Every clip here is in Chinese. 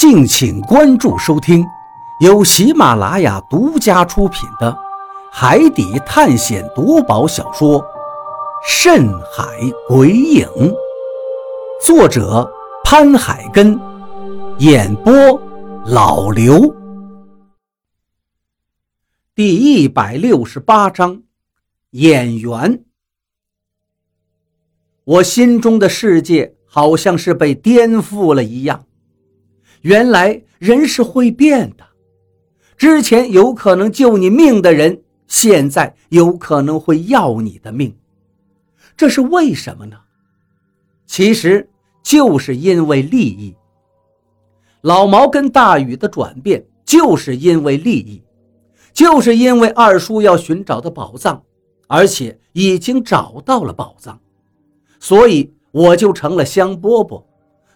敬请关注收听，由喜马拉雅独家出品的《海底探险夺宝小说》《深海鬼影》，作者潘海根，演播老刘。第一百六十八章，演员。我心中的世界好像是被颠覆了一样。原来人是会变的，之前有可能救你命的人，现在有可能会要你的命，这是为什么呢？其实就是因为利益。老毛跟大禹的转变，就是因为利益，就是因为二叔要寻找的宝藏，而且已经找到了宝藏，所以我就成了香饽饽，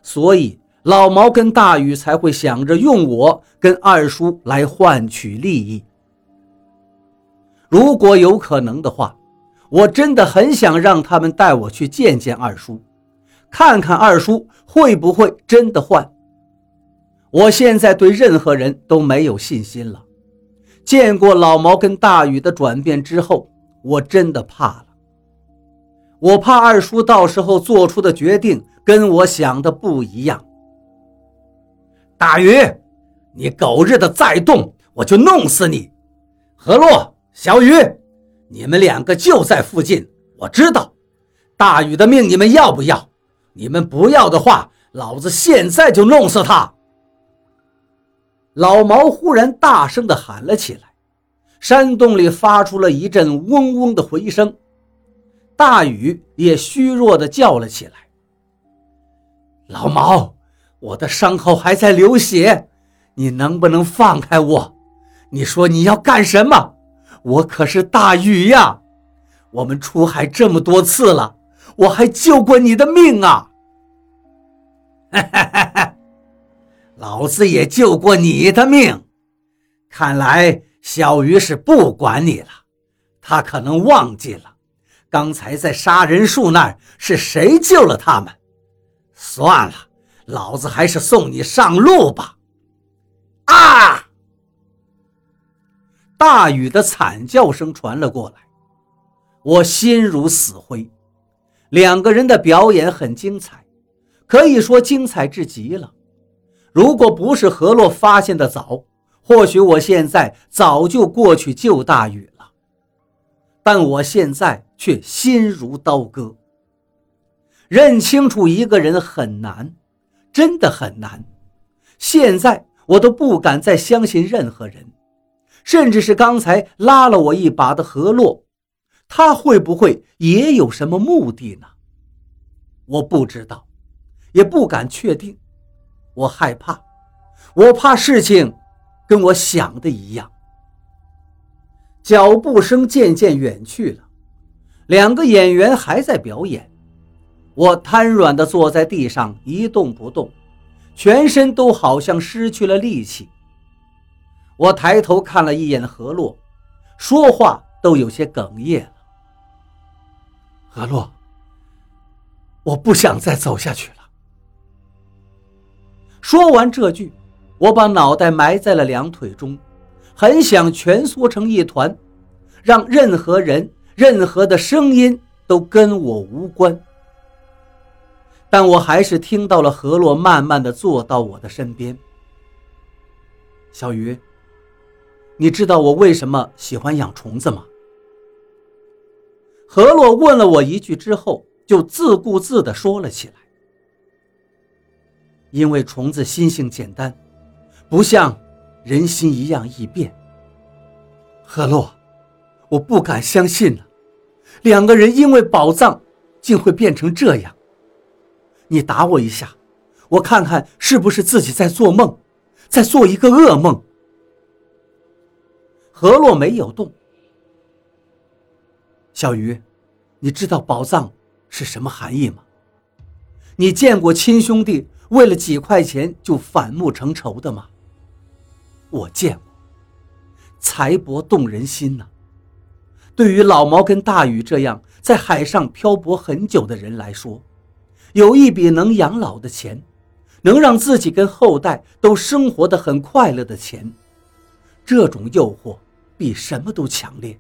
所以。老毛跟大禹才会想着用我跟二叔来换取利益。如果有可能的话，我真的很想让他们带我去见见二叔，看看二叔会不会真的换。我现在对任何人都没有信心了。见过老毛跟大禹的转变之后，我真的怕了。我怕二叔到时候做出的决定跟我想的不一样。大鱼，你狗日的再动，我就弄死你！何洛、小鱼，你们两个就在附近，我知道。大禹的命你们要不要？你们不要的话，老子现在就弄死他！老毛忽然大声地喊了起来，山洞里发出了一阵嗡嗡的回声。大禹也虚弱地叫了起来：“老毛！”我的伤口还在流血，你能不能放开我？你说你要干什么？我可是大禹呀！我们出海这么多次了，我还救过你的命啊！哈 老子也救过你的命。看来小鱼是不管你了，他可能忘记了刚才在杀人树那儿是谁救了他们。算了。老子还是送你上路吧！啊！大禹的惨叫声传了过来，我心如死灰。两个人的表演很精彩，可以说精彩至极了。如果不是何洛发现的早，或许我现在早就过去救大禹了。但我现在却心如刀割。认清楚一个人很难。真的很难，现在我都不敢再相信任何人，甚至是刚才拉了我一把的何洛，他会不会也有什么目的呢？我不知道，也不敢确定，我害怕，我怕事情跟我想的一样。脚步声渐渐远去了，两个演员还在表演。我瘫软地坐在地上，一动不动，全身都好像失去了力气。我抬头看了一眼何洛，说话都有些哽咽了。何洛，我不想再走下去了。说完这句，我把脑袋埋在了两腿中，很想蜷缩成一团，让任何人、任何的声音都跟我无关。但我还是听到了何洛慢慢的坐到我的身边。小鱼，你知道我为什么喜欢养虫子吗？何洛问了我一句之后，就自顾自的说了起来。因为虫子心性简单，不像人心一样易变。何洛，我不敢相信了，两个人因为宝藏，竟会变成这样。你打我一下，我看看是不是自己在做梦，在做一个噩梦。何洛没有动。小鱼，你知道宝藏是什么含义吗？你见过亲兄弟为了几块钱就反目成仇的吗？我见过。财帛动人心呐。对于老毛跟大禹这样在海上漂泊很久的人来说。有一笔能养老的钱，能让自己跟后代都生活得很快乐的钱，这种诱惑比什么都强烈。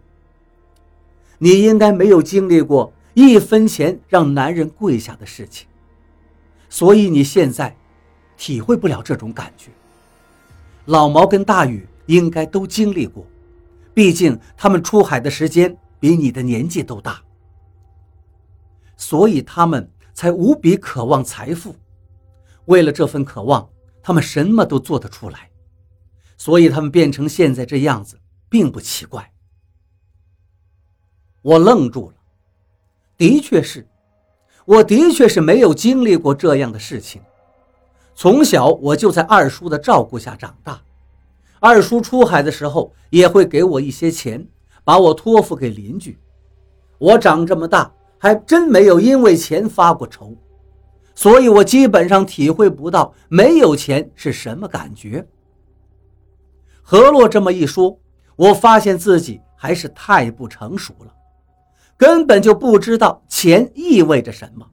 你应该没有经历过一分钱让男人跪下的事情，所以你现在体会不了这种感觉。老毛跟大禹应该都经历过，毕竟他们出海的时间比你的年纪都大，所以他们才无比渴望财富。为了这份渴望，他们什么都做得出来，所以他们变成现在这样子，并不奇怪。我愣住了，的确是，我的确是没有经历过这样的事情。从小我就在二叔的照顾下长大，二叔出海的时候也会给我一些钱，把我托付给邻居。我长这么大，还真没有因为钱发过愁。所以，我基本上体会不到没有钱是什么感觉。何洛这么一说，我发现自己还是太不成熟了，根本就不知道钱意味着什么。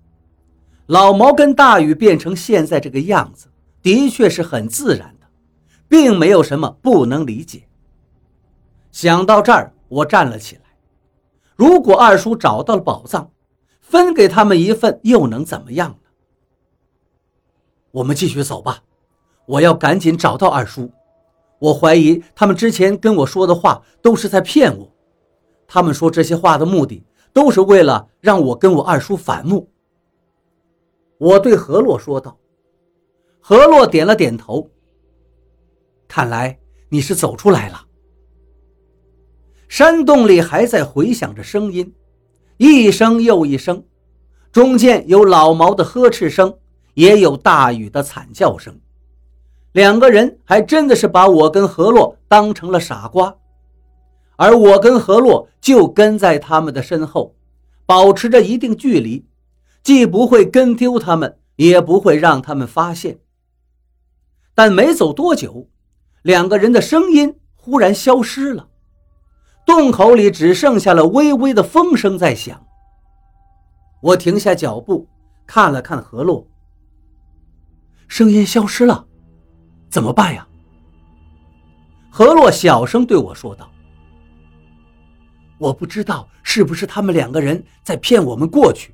老毛跟大禹变成现在这个样子，的确是很自然的，并没有什么不能理解。想到这儿，我站了起来。如果二叔找到了宝藏，分给他们一份，又能怎么样呢？我们继续走吧，我要赶紧找到二叔。我怀疑他们之前跟我说的话都是在骗我，他们说这些话的目的都是为了让我跟我二叔反目。我对何洛说道。何洛点了点头。看来你是走出来了。山洞里还在回响着声音，一声又一声，中间有老毛的呵斥声。也有大雨的惨叫声，两个人还真的是把我跟何洛当成了傻瓜，而我跟何洛就跟在他们的身后，保持着一定距离，既不会跟丢他们，也不会让他们发现。但没走多久，两个人的声音忽然消失了，洞口里只剩下了微微的风声在响。我停下脚步，看了看何洛。声音消失了，怎么办呀？何洛小声对我说道：“我不知道是不是他们两个人在骗我们过去，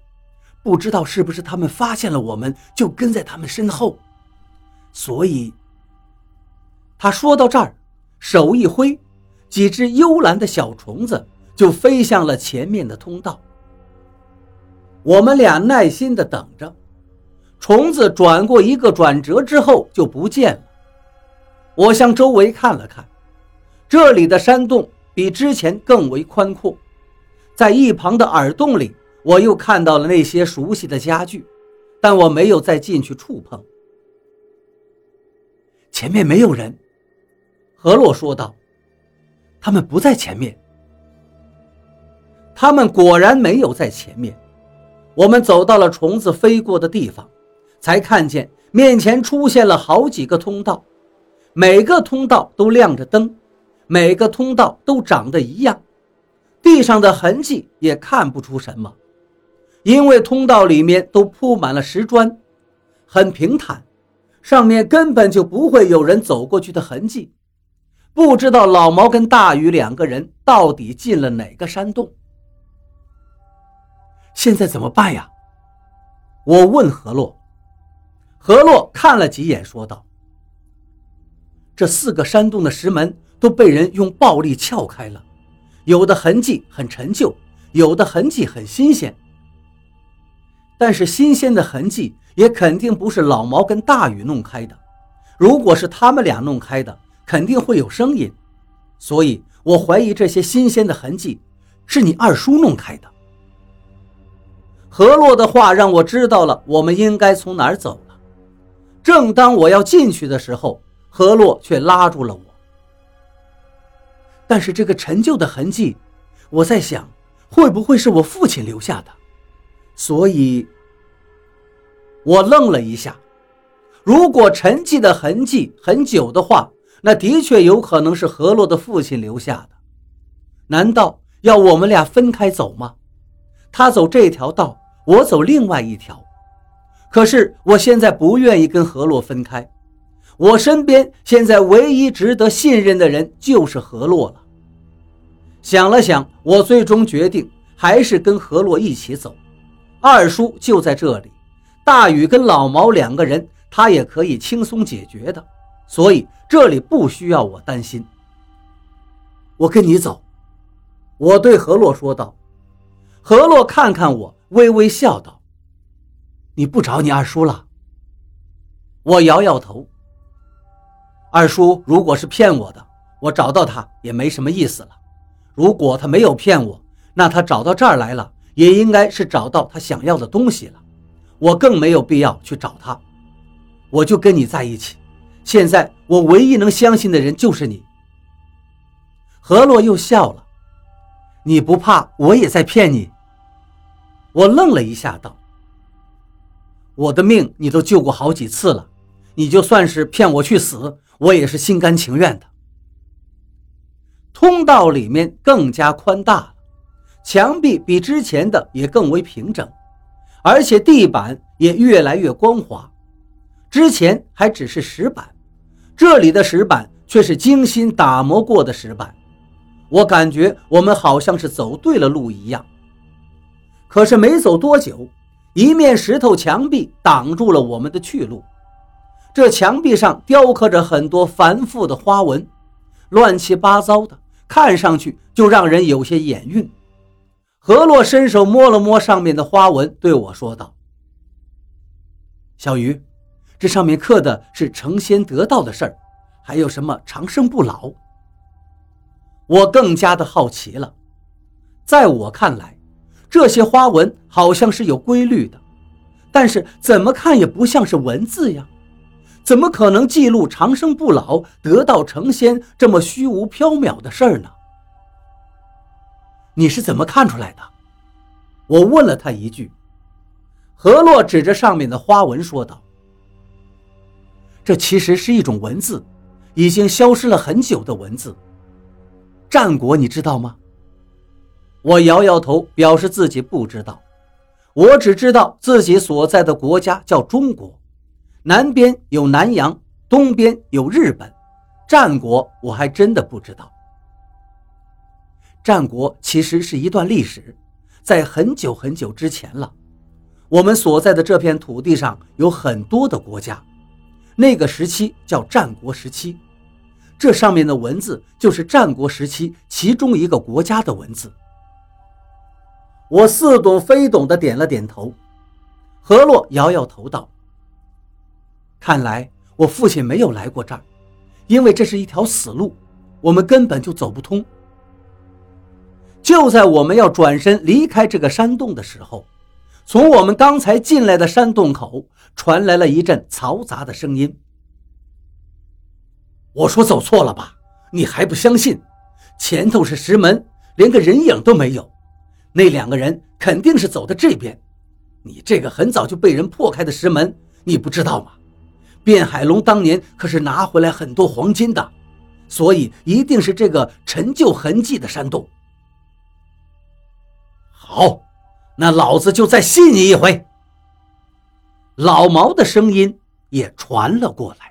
不知道是不是他们发现了我们就跟在他们身后，所以……”他说到这儿，手一挥，几只幽蓝的小虫子就飞向了前面的通道。我们俩耐心的等着。虫子转过一个转折之后就不见了。我向周围看了看，这里的山洞比之前更为宽阔。在一旁的耳洞里，我又看到了那些熟悉的家具，但我没有再进去触碰。前面没有人，何洛说道：“他们不在前面。”他们果然没有在前面。我们走到了虫子飞过的地方。才看见面前出现了好几个通道，每个通道都亮着灯，每个通道都长得一样，地上的痕迹也看不出什么，因为通道里面都铺满了石砖，很平坦，上面根本就不会有人走过去的痕迹。不知道老毛跟大禹两个人到底进了哪个山洞？现在怎么办呀？我问何洛。何洛看了几眼，说道：“这四个山洞的石门都被人用暴力撬开了，有的痕迹很陈旧，有的痕迹很新鲜。但是新鲜的痕迹也肯定不是老毛跟大禹弄开的。如果是他们俩弄开的，肯定会有声音。所以我怀疑这些新鲜的痕迹是你二叔弄开的。”何洛的话让我知道了我们应该从哪儿走。正当我要进去的时候，何洛却拉住了我。但是这个陈旧的痕迹，我在想，会不会是我父亲留下的？所以，我愣了一下。如果沉寂的痕迹很久的话，那的确有可能是何洛的父亲留下的。难道要我们俩分开走吗？他走这条道，我走另外一条。可是我现在不愿意跟何洛分开，我身边现在唯一值得信任的人就是何洛了。想了想，我最终决定还是跟何洛一起走。二叔就在这里，大宇跟老毛两个人，他也可以轻松解决的，所以这里不需要我担心。我跟你走，我对何洛说道。何洛看看我，微微笑道：“你不找你二叔了？”我摇摇头。二叔如果是骗我的，我找到他也没什么意思了。如果他没有骗我，那他找到这儿来了，也应该是找到他想要的东西了。我更没有必要去找他。我就跟你在一起。现在我唯一能相信的人就是你。何洛又笑了。你不怕我也在骗你？我愣了一下，道：“我的命你都救过好几次了，你就算是骗我去死，我也是心甘情愿的。”通道里面更加宽大了，墙壁比之前的也更为平整，而且地板也越来越光滑。之前还只是石板，这里的石板却是精心打磨过的石板。我感觉我们好像是走对了路一样。可是没走多久，一面石头墙壁挡住了我们的去路。这墙壁上雕刻着很多繁复的花纹，乱七八糟的，看上去就让人有些眼晕。何洛伸手摸了摸上面的花纹，对我说道：“小鱼，这上面刻的是成仙得道的事儿，还有什么长生不老？”我更加的好奇了。在我看来，这些花纹好像是有规律的，但是怎么看也不像是文字呀？怎么可能记录长生不老、得道成仙这么虚无缥缈的事儿呢？你是怎么看出来的？我问了他一句。何洛指着上面的花纹说道：“这其实是一种文字，已经消失了很久的文字。战国，你知道吗？”我摇摇头，表示自己不知道。我只知道自己所在的国家叫中国，南边有南洋，东边有日本。战国我还真的不知道。战国其实是一段历史，在很久很久之前了。我们所在的这片土地上有很多的国家，那个时期叫战国时期。这上面的文字就是战国时期其中一个国家的文字。我似懂非懂的点了点头，何洛摇摇头道：“看来我父亲没有来过这儿，因为这是一条死路，我们根本就走不通。”就在我们要转身离开这个山洞的时候，从我们刚才进来的山洞口传来了一阵嘈杂的声音。我说：“走错了吧？你还不相信？前头是石门，连个人影都没有。”那两个人肯定是走的这边，你这个很早就被人破开的石门，你不知道吗？卞海龙当年可是拿回来很多黄金的，所以一定是这个陈旧痕迹的山洞。好，那老子就再信你一回。老毛的声音也传了过来。